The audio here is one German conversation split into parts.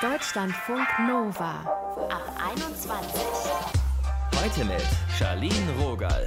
Deutschlandfunk Nova ab 21. Heute mit Charlene Rogal.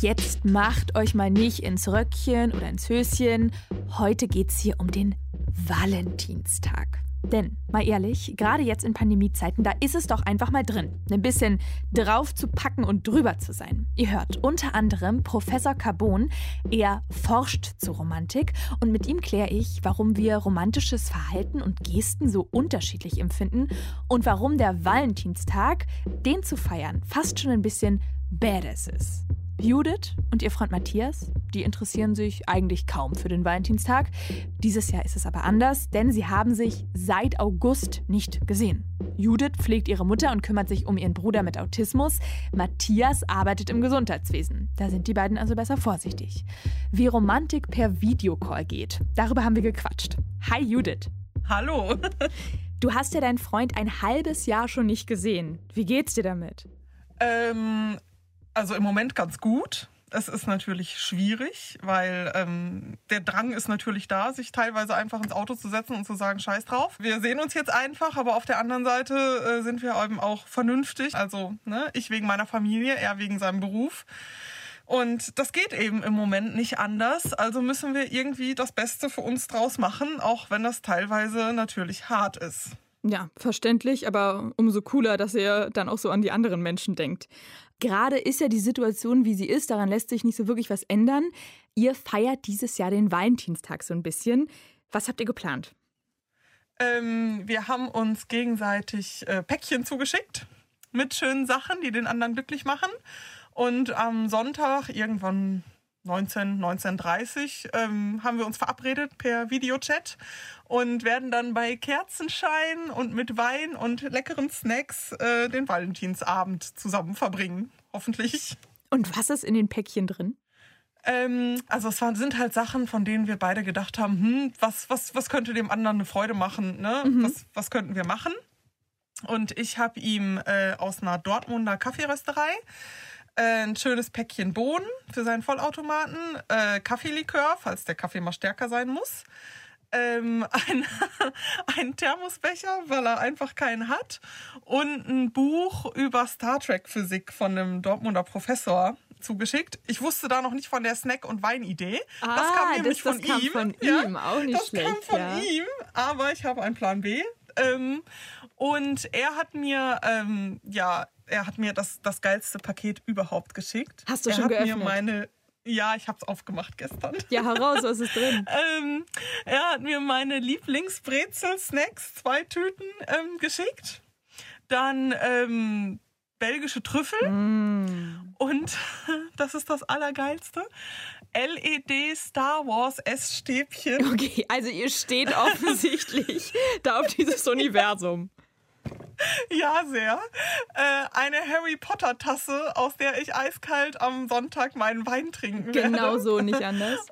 Jetzt macht euch mal nicht ins Röckchen oder ins Höschen. Heute geht's hier um den Valentinstag. Denn, mal ehrlich, gerade jetzt in Pandemiezeiten, da ist es doch einfach mal drin, ein bisschen drauf zu packen und drüber zu sein. Ihr hört unter anderem Professor Carbon, er forscht zu Romantik und mit ihm kläre ich, warum wir romantisches Verhalten und Gesten so unterschiedlich empfinden und warum der Valentinstag, den zu feiern, fast schon ein bisschen badass ist. Judith und ihr Freund Matthias, die interessieren sich eigentlich kaum für den Valentinstag. Dieses Jahr ist es aber anders, denn sie haben sich seit August nicht gesehen. Judith pflegt ihre Mutter und kümmert sich um ihren Bruder mit Autismus. Matthias arbeitet im Gesundheitswesen. Da sind die beiden also besser vorsichtig. Wie Romantik per Videocall geht, darüber haben wir gequatscht. Hi Judith. Hallo. Du hast ja deinen Freund ein halbes Jahr schon nicht gesehen. Wie geht's dir damit? Ähm, also im Moment ganz gut. Es ist natürlich schwierig, weil ähm, der Drang ist natürlich da, sich teilweise einfach ins Auto zu setzen und zu sagen, scheiß drauf. Wir sehen uns jetzt einfach, aber auf der anderen Seite äh, sind wir eben auch vernünftig. Also ne, ich wegen meiner Familie, er wegen seinem Beruf. Und das geht eben im Moment nicht anders. Also müssen wir irgendwie das Beste für uns draus machen, auch wenn das teilweise natürlich hart ist. Ja, verständlich, aber umso cooler, dass ihr dann auch so an die anderen Menschen denkt. Gerade ist ja die Situation, wie sie ist, daran lässt sich nicht so wirklich was ändern. Ihr feiert dieses Jahr den Valentinstag so ein bisschen. Was habt ihr geplant? Ähm, wir haben uns gegenseitig äh, Päckchen zugeschickt mit schönen Sachen, die den anderen glücklich machen. Und am Sonntag, irgendwann 19, 19.30 ähm, haben wir uns verabredet per Videochat und werden dann bei Kerzenschein und mit Wein und leckeren Snacks äh, den Valentinsabend zusammen verbringen. Hoffentlich. Und was ist in den Päckchen drin? Ähm, also es waren, sind halt Sachen, von denen wir beide gedacht haben, hm, was, was, was könnte dem anderen eine Freude machen? Ne? Mhm. Was, was könnten wir machen? Und ich habe ihm äh, aus einer Dortmunder Kaffeerösterei äh, ein schönes Päckchen Bohnen für seinen Vollautomaten, äh, Kaffeelikör, falls der Kaffee mal stärker sein muss, ähm, ein, ein Thermosbecher, weil er einfach keinen hat und ein Buch über Star Trek Physik von einem Dortmunder Professor zugeschickt. Ich wusste da noch nicht von der Snack- und Weinidee. Ah, das kam nämlich das, das von kam ihm. von ja, ihm, auch nicht das schlecht. Das kam von ja. ihm, aber ich habe einen Plan B. Ähm, und er hat mir ähm, ja er hat mir das, das geilste Paket überhaupt geschickt. Hast du er schon hat geöffnet? Mir meine, ja, ich habe es aufgemacht gestern. Ja, heraus, was ist drin? ähm, er hat mir meine Lieblingsbrezel-Snacks, zwei Tüten, ähm, geschickt. Dann ähm, belgische Trüffel. Mm. Und das ist das Allergeilste. LED Star Wars S-Stäbchen. Okay, also ihr steht offensichtlich da auf dieses Universum. Ja, sehr. Äh, eine Harry Potter Tasse, aus der ich eiskalt am Sonntag meinen Wein trinken werde. Genau so, nicht anders.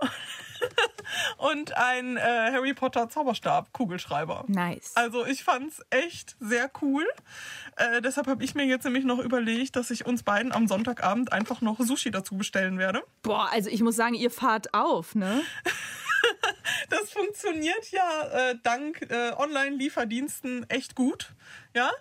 Und ein äh, Harry Potter Zauberstab Kugelschreiber. Nice. Also ich fand's echt sehr cool. Äh, deshalb habe ich mir jetzt nämlich noch überlegt, dass ich uns beiden am Sonntagabend einfach noch Sushi dazu bestellen werde. Boah, also ich muss sagen, ihr fahrt auf, ne? funktioniert ja äh, dank äh, Online-Lieferdiensten echt gut. Ja,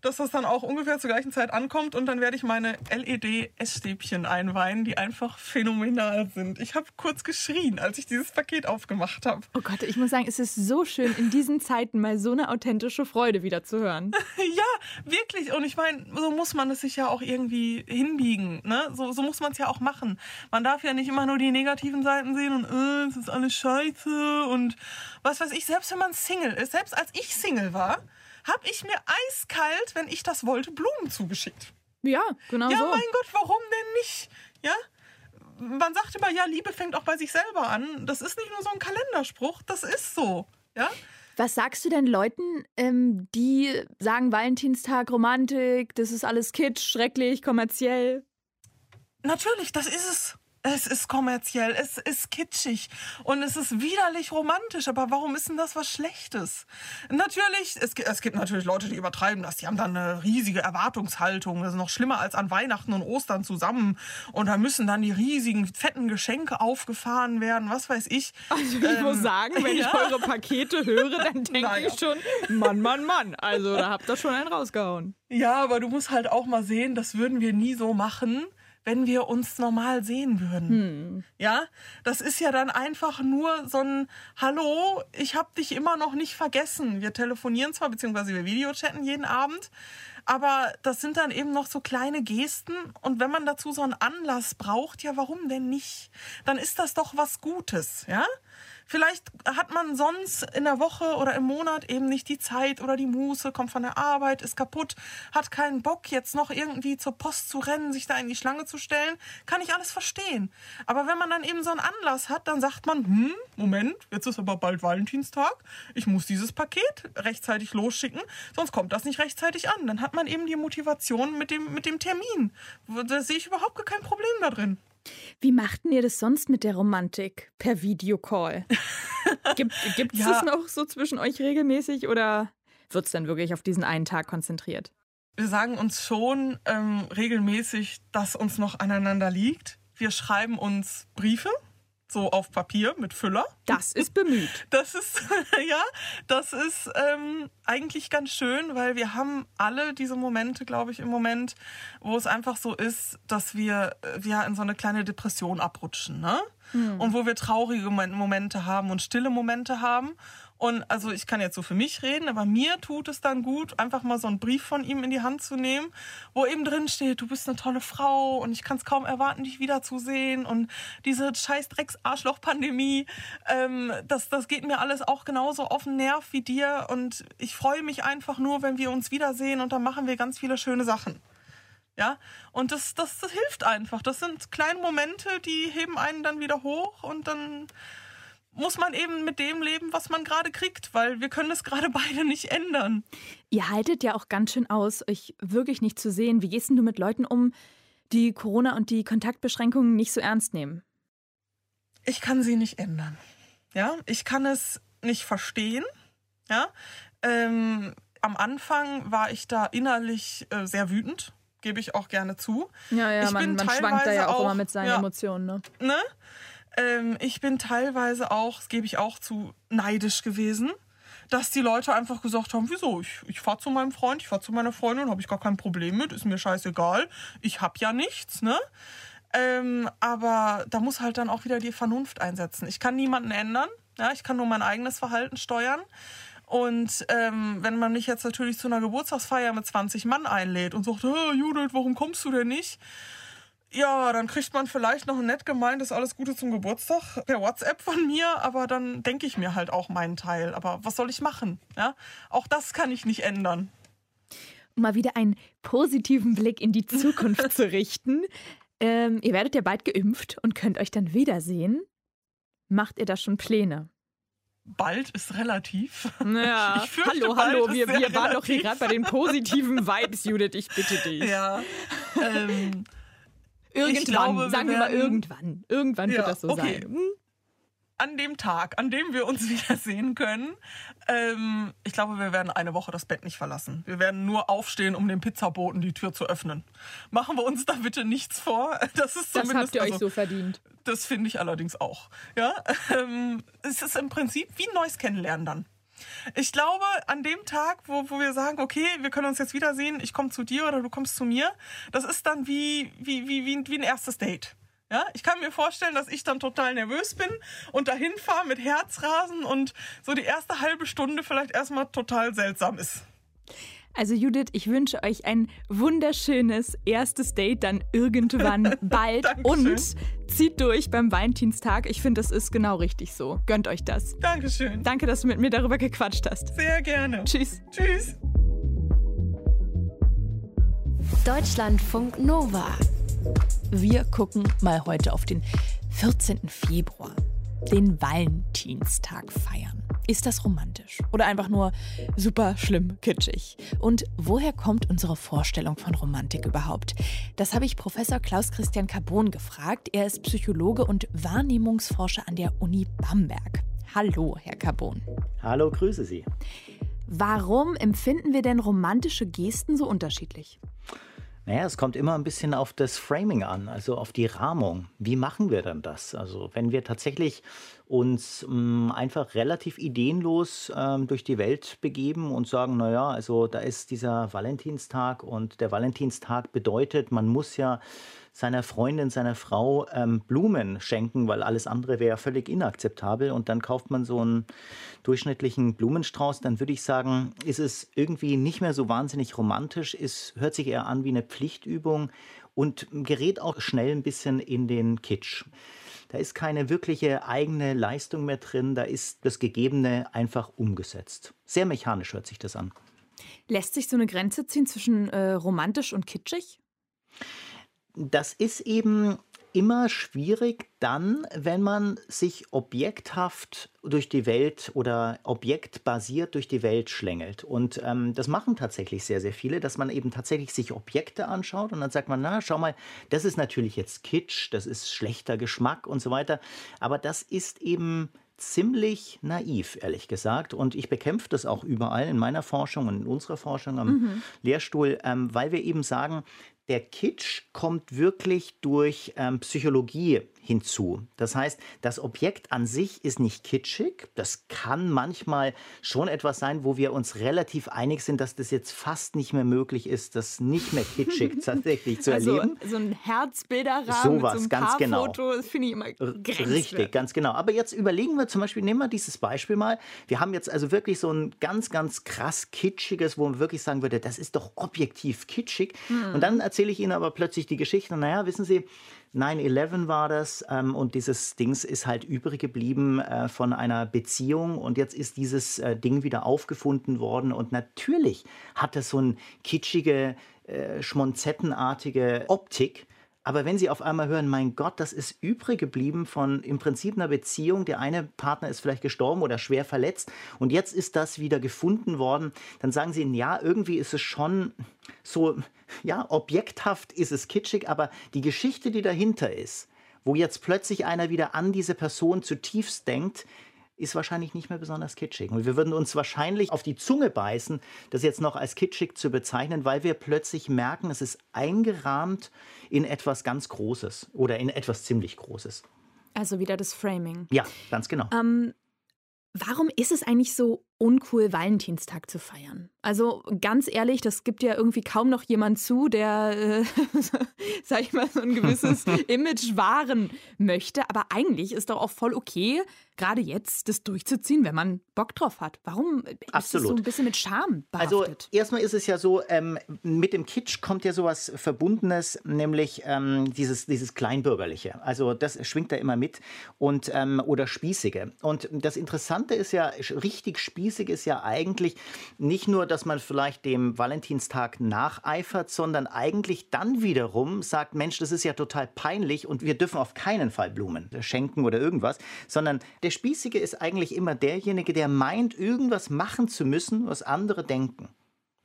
dass das dann auch ungefähr zur gleichen Zeit ankommt und dann werde ich meine LED-Essstäbchen einweihen, die einfach phänomenal sind. Ich habe kurz geschrien, als ich dieses Paket aufgemacht habe. Oh Gott, ich muss sagen, es ist so schön, in diesen Zeiten mal so eine authentische Freude wieder zu hören. ja, wirklich. Und ich meine, so muss man es sich ja auch irgendwie hinbiegen. Ne? So, so muss man es ja auch machen. Man darf ja nicht immer nur die negativen Seiten sehen und äh, es ist alles scheiße und was weiß ich. Selbst wenn man Single ist, selbst als ich Single war, habe ich mir eiskalt, wenn ich das wollte, Blumen zugeschickt. Ja, genau ja, so. Ja, mein Gott, warum denn nicht? Ja? Man sagt immer, ja, Liebe fängt auch bei sich selber an. Das ist nicht nur so ein Kalenderspruch, das ist so. Ja? Was sagst du denn Leuten, ähm, die sagen Valentinstag, Romantik, das ist alles kitsch, schrecklich, kommerziell? Natürlich, das ist es. Es ist kommerziell, es ist kitschig und es ist widerlich romantisch. Aber warum ist denn das was Schlechtes? Natürlich, es, es gibt natürlich Leute, die übertreiben das. Die haben dann eine riesige Erwartungshaltung. Das ist noch schlimmer als an Weihnachten und Ostern zusammen. Und da müssen dann die riesigen, fetten Geschenke aufgefahren werden, was weiß ich. Also ich ähm, muss sagen, wenn ja. ich eure Pakete höre, dann denke naja. ich schon, Mann, Mann, Mann. Also da habt ihr schon einen rausgehauen. Ja, aber du musst halt auch mal sehen, das würden wir nie so machen wenn wir uns normal sehen würden. Hm. Ja, das ist ja dann einfach nur so ein Hallo, ich habe dich immer noch nicht vergessen. Wir telefonieren zwar beziehungsweise wir Videochatten jeden Abend, aber das sind dann eben noch so kleine Gesten und wenn man dazu so einen Anlass braucht, ja, warum denn nicht? Dann ist das doch was Gutes, ja? Vielleicht hat man sonst in der Woche oder im Monat eben nicht die Zeit oder die Muße, kommt von der Arbeit, ist kaputt, hat keinen Bock, jetzt noch irgendwie zur Post zu rennen, sich da in die Schlange zu stellen. Kann ich alles verstehen. Aber wenn man dann eben so einen Anlass hat, dann sagt man, hm, Moment, jetzt ist aber bald Valentinstag. Ich muss dieses Paket rechtzeitig losschicken, sonst kommt das nicht rechtzeitig an. Dann hat man eben die Motivation mit dem, mit dem Termin. Da sehe ich überhaupt kein Problem da drin. Wie machten ihr das sonst mit der Romantik per Videocall? Gibt es ja. noch so zwischen euch regelmäßig oder wird es dann wirklich auf diesen einen Tag konzentriert? Wir sagen uns schon ähm, regelmäßig, dass uns noch aneinander liegt. Wir schreiben uns Briefe so auf Papier mit Füller. Das ist bemüht. Das ist, ja, das ist ähm, eigentlich ganz schön, weil wir haben alle diese Momente, glaube ich, im Moment, wo es einfach so ist, dass wir, wir in so eine kleine Depression abrutschen, ne? Hm. Und wo wir traurige Momente haben und stille Momente haben. Und also ich kann jetzt so für mich reden, aber mir tut es dann gut, einfach mal so einen Brief von ihm in die Hand zu nehmen, wo eben drin steht, du bist eine tolle Frau und ich kann es kaum erwarten, dich wiederzusehen. Und diese scheiß Drecks-Arschloch-Pandemie, ähm, das, das geht mir alles auch genauso auf den Nerv wie dir. Und ich freue mich einfach nur, wenn wir uns wiedersehen und dann machen wir ganz viele schöne Sachen. Ja, und das, das, das hilft einfach. Das sind kleine Momente, die heben einen dann wieder hoch und dann muss man eben mit dem leben, was man gerade kriegt, weil wir können es gerade beide nicht ändern. Ihr haltet ja auch ganz schön aus, euch wirklich nicht zu sehen. Wie gehst du mit Leuten um, die Corona und die Kontaktbeschränkungen nicht so ernst nehmen? Ich kann sie nicht ändern. Ja, ich kann es nicht verstehen. Ja, ähm, am Anfang war ich da innerlich äh, sehr wütend, gebe ich auch gerne zu. Ja, ja, ich man, man schwankt da ja auch, auch immer mit seinen ja, Emotionen. Ne? ne? Ähm, ich bin teilweise auch, das gebe ich auch zu, neidisch gewesen, dass die Leute einfach gesagt haben, wieso, ich, ich fahre zu meinem Freund, ich fahre zu meiner Freundin, habe ich gar kein Problem mit, ist mir scheißegal, ich habe ja nichts, ne? Ähm, aber da muss halt dann auch wieder die Vernunft einsetzen. Ich kann niemanden ändern, ja, ich kann nur mein eigenes Verhalten steuern. Und ähm, wenn man mich jetzt natürlich zu einer Geburtstagsfeier mit 20 Mann einlädt und sagt, Judith, warum kommst du denn nicht? Ja, dann kriegt man vielleicht noch ein nett gemeintes Alles Gute zum Geburtstag per WhatsApp von mir, aber dann denke ich mir halt auch meinen Teil. Aber was soll ich machen? Ja? Auch das kann ich nicht ändern. Um mal wieder einen positiven Blick in die Zukunft zu richten. Ähm, ihr werdet ja bald geimpft und könnt euch dann wiedersehen. Macht ihr da schon Pläne? bald ist relativ. Ja. hallo, hallo, wir, wir waren doch hier gerade bei den positiven Vibes, Judith, ich bitte dich. Ja. Ähm, Irgendwann, glaube, sagen wir, wir mal irgendwann. Irgendwann ja, wird das so okay. sein. Hm? An dem Tag, an dem wir uns wiedersehen können, ähm, ich glaube, wir werden eine Woche das Bett nicht verlassen. Wir werden nur aufstehen, um dem Pizzaboten die Tür zu öffnen. Machen wir uns da bitte nichts vor. Das ist zumindest. Das habt ihr also, euch so verdient. Das finde ich allerdings auch. Ja, ähm, es ist im Prinzip wie ein neues Kennenlernen dann. Ich glaube, an dem Tag, wo, wo wir sagen, okay, wir können uns jetzt wiedersehen, ich komme zu dir oder du kommst zu mir, das ist dann wie, wie, wie, wie, wie ein erstes Date. Ja, ich kann mir vorstellen, dass ich dann total nervös bin und dahin fahre mit Herzrasen und so die erste halbe Stunde vielleicht erstmal total seltsam ist. Also Judith, ich wünsche euch ein wunderschönes erstes Date dann irgendwann bald und zieht durch beim Valentinstag. Ich finde, das ist genau richtig so. Gönnt euch das. Dankeschön. Danke, dass du mit mir darüber gequatscht hast. Sehr gerne. Tschüss. Tschüss. Deutschlandfunk Nova. Wir gucken mal heute auf den 14. Februar, den Valentinstag feiern. Ist das romantisch oder einfach nur super schlimm kitschig? Und woher kommt unsere Vorstellung von Romantik überhaupt? Das habe ich Professor Klaus Christian Carbon gefragt. Er ist Psychologe und Wahrnehmungsforscher an der Uni Bamberg. Hallo, Herr Carbon. Hallo, grüße Sie. Warum empfinden wir denn romantische Gesten so unterschiedlich? Naja, es kommt immer ein bisschen auf das Framing an, also auf die Rahmung. Wie machen wir dann das? Also wenn wir tatsächlich uns mh, mm, einfach relativ ideenlos ähm, durch die Welt begeben und sagen, naja, also da ist dieser Valentinstag und der Valentinstag bedeutet, man muss ja seiner Freundin, seiner Frau ähm, Blumen schenken, weil alles andere wäre völlig inakzeptabel. Und dann kauft man so einen durchschnittlichen Blumenstrauß, dann würde ich sagen, ist es irgendwie nicht mehr so wahnsinnig romantisch, es hört sich eher an wie eine Pflichtübung und gerät auch schnell ein bisschen in den Kitsch. Da ist keine wirkliche eigene Leistung mehr drin, da ist das Gegebene einfach umgesetzt. Sehr mechanisch hört sich das an. Lässt sich so eine Grenze ziehen zwischen äh, romantisch und kitschig? Das ist eben immer schwierig dann, wenn man sich objekthaft durch die Welt oder objektbasiert durch die Welt schlängelt. Und ähm, das machen tatsächlich sehr, sehr viele, dass man eben tatsächlich sich Objekte anschaut und dann sagt man, na, schau mal, das ist natürlich jetzt Kitsch, das ist schlechter Geschmack und so weiter. Aber das ist eben ziemlich naiv, ehrlich gesagt. Und ich bekämpfe das auch überall in meiner Forschung und in unserer Forschung am mhm. Lehrstuhl, ähm, weil wir eben sagen, der Kitsch kommt wirklich durch ähm, Psychologie hinzu. Das heißt, das Objekt an sich ist nicht kitschig. Das kann manchmal schon etwas sein, wo wir uns relativ einig sind, dass das jetzt fast nicht mehr möglich ist, das nicht mehr kitschig tatsächlich zu also, erleben. So ein Herzbilderrahmen Sowas, mit so einem ganz genau. Foto, das finde ich immer grenzwertig. Richtig, ganz genau. Aber jetzt überlegen wir zum Beispiel, nehmen wir dieses Beispiel mal. Wir haben jetzt also wirklich so ein ganz, ganz krass kitschiges, wo man wirklich sagen würde, das ist doch objektiv kitschig. Hm. Und dann erzähle ich Ihnen aber plötzlich die Geschichte. Naja, wissen Sie, 9-11 war das ähm, und dieses Dings ist halt übrig geblieben äh, von einer Beziehung und jetzt ist dieses äh, Ding wieder aufgefunden worden und natürlich hat es so eine kitschige, äh, schmonzettenartige Optik. Aber wenn Sie auf einmal hören, mein Gott, das ist übrig geblieben von im Prinzip einer Beziehung, der eine Partner ist vielleicht gestorben oder schwer verletzt und jetzt ist das wieder gefunden worden, dann sagen Sie, ja, irgendwie ist es schon so, ja, objekthaft ist es kitschig, aber die Geschichte, die dahinter ist, wo jetzt plötzlich einer wieder an diese Person zutiefst denkt, ist wahrscheinlich nicht mehr besonders kitschig. Und wir würden uns wahrscheinlich auf die Zunge beißen, das jetzt noch als kitschig zu bezeichnen, weil wir plötzlich merken, es ist eingerahmt in etwas ganz Großes oder in etwas ziemlich Großes. Also wieder das Framing. Ja, ganz genau. Ähm, warum ist es eigentlich so uncool, Valentinstag zu feiern. Also ganz ehrlich, das gibt ja irgendwie kaum noch jemand zu, der, äh, sag ich mal, so ein gewisses Image wahren möchte. Aber eigentlich ist doch auch voll okay, gerade jetzt das durchzuziehen, wenn man Bock drauf hat. Warum ist Absolut. das so ein bisschen mit Scham behaftet? Also erstmal ist es ja so, ähm, mit dem Kitsch kommt ja sowas Verbundenes, nämlich ähm, dieses, dieses Kleinbürgerliche. Also das schwingt da immer mit und ähm, oder Spießige. Und das Interessante ist ja, richtig spießig spießig ist ja eigentlich nicht nur, dass man vielleicht dem Valentinstag nacheifert, sondern eigentlich dann wiederum sagt, Mensch, das ist ja total peinlich und wir dürfen auf keinen Fall Blumen schenken oder irgendwas, sondern der Spießige ist eigentlich immer derjenige, der meint, irgendwas machen zu müssen, was andere denken.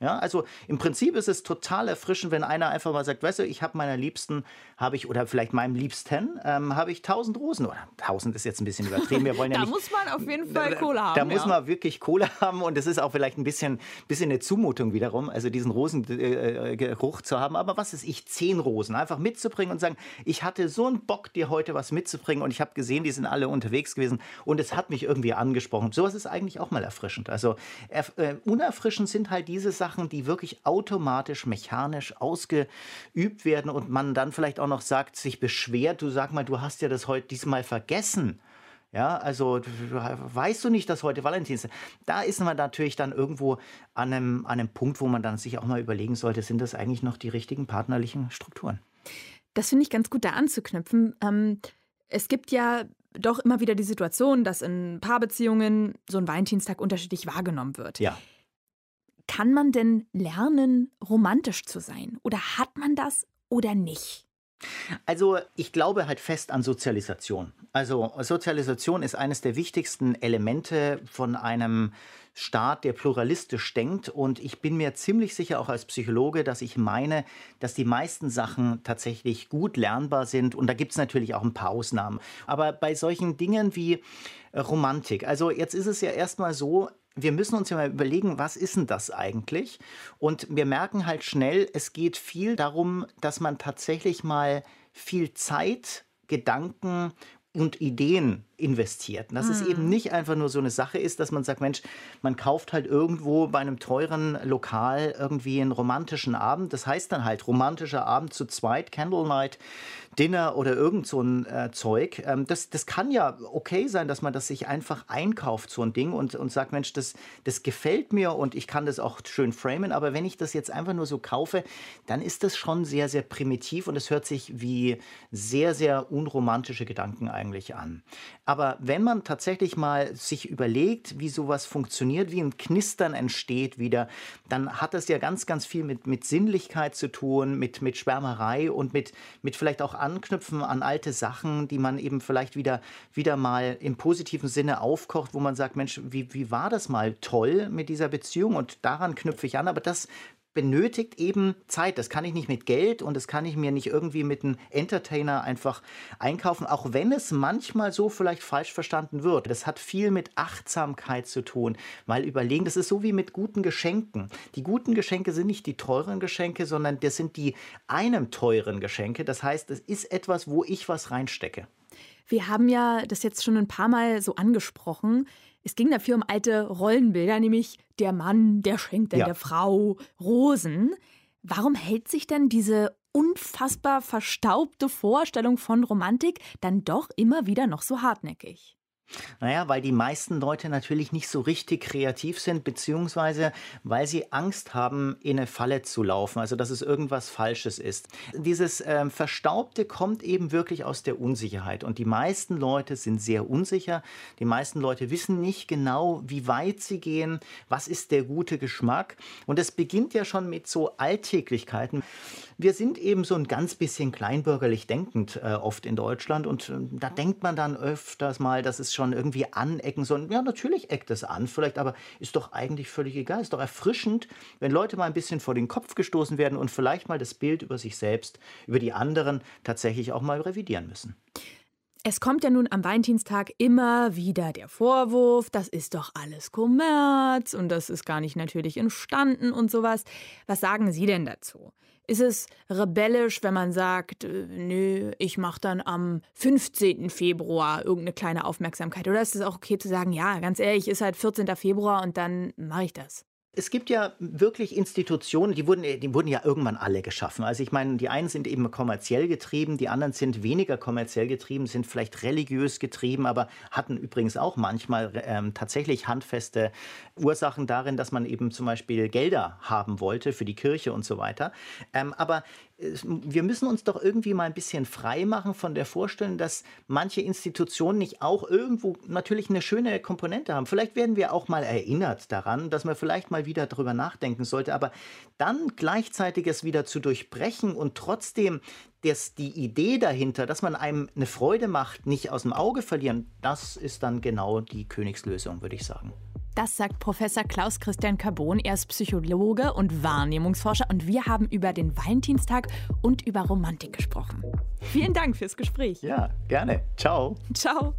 Ja, also im Prinzip ist es total erfrischend, wenn einer einfach mal sagt, weißt du, ich habe meiner Liebsten, habe ich, oder vielleicht meinem Liebsten, ähm, habe ich tausend Rosen. Oder tausend ist jetzt ein bisschen übertrieben. Wir wollen ja da nicht, muss man auf jeden Fall Kohle haben. Da ja. muss man wirklich Kohle haben und es ist auch vielleicht ein bisschen, bisschen eine Zumutung wiederum, also diesen Rosengeruch zu haben. Aber was ist ich, zehn Rosen einfach mitzubringen und sagen, ich hatte so einen Bock, dir heute was mitzubringen und ich habe gesehen, die sind alle unterwegs gewesen und es hat mich irgendwie angesprochen. Sowas ist eigentlich auch mal erfrischend. Also äh, unerfrischend sind halt diese Sachen, Sachen, die wirklich automatisch, mechanisch ausgeübt werden und man dann vielleicht auch noch sagt, sich beschwert, du sag mal, du hast ja das heute diesmal vergessen. Ja, also weißt du nicht, dass heute Valentinstag ist? Da ist man natürlich dann irgendwo an einem, an einem Punkt, wo man dann sich auch mal überlegen sollte, sind das eigentlich noch die richtigen partnerlichen Strukturen? Das finde ich ganz gut da anzuknüpfen. Ähm, es gibt ja doch immer wieder die Situation, dass in Paarbeziehungen so ein Valentinstag unterschiedlich wahrgenommen wird. Ja. Kann man denn lernen, romantisch zu sein? Oder hat man das oder nicht? Also ich glaube halt fest an Sozialisation. Also Sozialisation ist eines der wichtigsten Elemente von einem Staat, der pluralistisch denkt. Und ich bin mir ziemlich sicher auch als Psychologe, dass ich meine, dass die meisten Sachen tatsächlich gut lernbar sind. Und da gibt es natürlich auch ein paar Ausnahmen. Aber bei solchen Dingen wie Romantik, also jetzt ist es ja erstmal so, wir müssen uns ja mal überlegen, was ist denn das eigentlich? Und wir merken halt schnell, es geht viel darum, dass man tatsächlich mal viel Zeit, Gedanken und Ideen investiert. Und dass hm. es eben nicht einfach nur so eine Sache ist, dass man sagt, Mensch, man kauft halt irgendwo bei einem teuren Lokal irgendwie einen romantischen Abend. Das heißt dann halt romantischer Abend zu zweit, Candlelight Dinner oder irgend so ein äh, Zeug. Ähm, das, das kann ja okay sein, dass man das sich einfach einkauft, so ein Ding, und, und sagt, Mensch, das, das gefällt mir und ich kann das auch schön framen. Aber wenn ich das jetzt einfach nur so kaufe, dann ist das schon sehr, sehr primitiv und es hört sich wie sehr, sehr unromantische Gedanken eigentlich an. Aber wenn man tatsächlich mal sich überlegt, wie sowas funktioniert, wie ein Knistern entsteht wieder, dann hat das ja ganz, ganz viel mit, mit Sinnlichkeit zu tun, mit, mit Schwärmerei und mit, mit vielleicht auch Anknüpfen an alte Sachen, die man eben vielleicht wieder, wieder mal im positiven Sinne aufkocht, wo man sagt, Mensch, wie, wie war das mal toll mit dieser Beziehung? Und daran knüpfe ich an. Aber das benötigt eben Zeit. Das kann ich nicht mit Geld und das kann ich mir nicht irgendwie mit einem Entertainer einfach einkaufen, auch wenn es manchmal so vielleicht falsch verstanden wird. Das hat viel mit Achtsamkeit zu tun, weil überlegen, das ist so wie mit guten Geschenken. Die guten Geschenke sind nicht die teuren Geschenke, sondern das sind die einem teuren Geschenke. Das heißt, es ist etwas, wo ich was reinstecke. Wir haben ja das jetzt schon ein paar Mal so angesprochen. Es ging dafür um alte Rollenbilder, nämlich der Mann, der schenkt dann ja. der Frau Rosen. Warum hält sich denn diese unfassbar verstaubte Vorstellung von Romantik dann doch immer wieder noch so hartnäckig? Naja, weil die meisten Leute natürlich nicht so richtig kreativ sind, beziehungsweise weil sie Angst haben, in eine Falle zu laufen, also dass es irgendwas Falsches ist. Dieses äh, Verstaubte kommt eben wirklich aus der Unsicherheit. Und die meisten Leute sind sehr unsicher. Die meisten Leute wissen nicht genau, wie weit sie gehen, was ist der gute Geschmack. Und es beginnt ja schon mit so Alltäglichkeiten. Wir sind eben so ein ganz bisschen kleinbürgerlich denkend äh, oft in Deutschland. Und äh, da denkt man dann öfters mal, dass es schon irgendwie anecken soll. Ja, natürlich eckt es an, vielleicht, aber ist doch eigentlich völlig egal. Ist doch erfrischend, wenn Leute mal ein bisschen vor den Kopf gestoßen werden und vielleicht mal das Bild über sich selbst, über die anderen tatsächlich auch mal revidieren müssen. Es kommt ja nun am Valentinstag immer wieder der Vorwurf, das ist doch alles Kommerz und das ist gar nicht natürlich entstanden und sowas. Was sagen Sie denn dazu? Ist es rebellisch, wenn man sagt, äh, nö, ich mache dann am 15. Februar irgendeine kleine Aufmerksamkeit? Oder ist es auch okay zu sagen, ja, ganz ehrlich, ist halt 14. Februar und dann mache ich das? Es gibt ja wirklich Institutionen, die wurden, die wurden ja irgendwann alle geschaffen. Also ich meine, die einen sind eben kommerziell getrieben, die anderen sind weniger kommerziell getrieben, sind vielleicht religiös getrieben, aber hatten übrigens auch manchmal ähm, tatsächlich handfeste Ursachen darin, dass man eben zum Beispiel Gelder haben wollte für die Kirche und so weiter. Ähm, aber wir müssen uns doch irgendwie mal ein bisschen frei machen von der Vorstellung, dass manche Institutionen nicht auch irgendwo natürlich eine schöne Komponente haben. Vielleicht werden wir auch mal erinnert daran, dass man vielleicht mal wieder darüber nachdenken sollte, aber dann gleichzeitig es wieder zu durchbrechen und trotzdem das, die Idee dahinter, dass man einem eine Freude macht, nicht aus dem Auge verlieren, das ist dann genau die Königslösung, würde ich sagen. Das sagt Professor Klaus Christian Carbon. Er ist Psychologe und Wahrnehmungsforscher und wir haben über den Valentinstag und über Romantik gesprochen. Vielen Dank fürs Gespräch. Ja, gerne. Ciao. Ciao.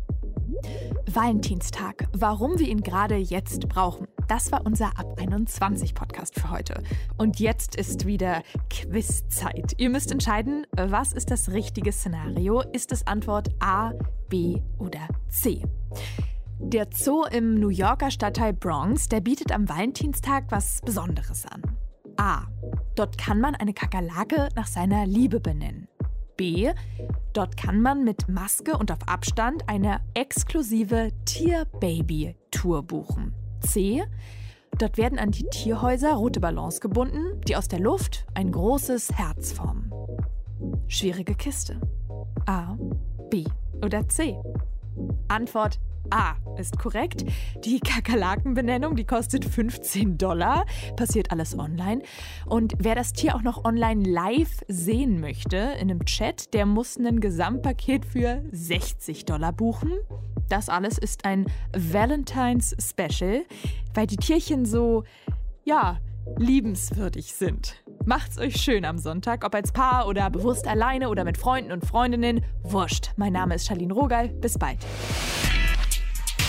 Valentinstag. Warum wir ihn gerade jetzt brauchen. Das war unser Ab 21 Podcast für heute. Und jetzt ist wieder Quizzeit. Ihr müsst entscheiden, was ist das richtige Szenario? Ist es Antwort A, B oder C? Der Zoo im New Yorker Stadtteil Bronx, der bietet am Valentinstag was Besonderes an. A. Dort kann man eine Kakerlake nach seiner Liebe benennen. B. Dort kann man mit Maske und auf Abstand eine exklusive Tier-Baby-Tour buchen. C. Dort werden an die Tierhäuser rote Ballons gebunden, die aus der Luft ein großes Herz formen. Schwierige Kiste. A, B oder C? Antwort A ist korrekt. Die Kakerlakenbenennung, die kostet 15 Dollar. Passiert alles online. Und wer das Tier auch noch online live sehen möchte, in einem Chat, der muss ein Gesamtpaket für 60 Dollar buchen. Das alles ist ein Valentine's Special, weil die Tierchen so, ja, liebenswürdig sind. Macht's euch schön am Sonntag, ob als Paar oder bewusst alleine oder mit Freunden und Freundinnen. Wurscht. Mein Name ist Charlene Rogal. Bis bald.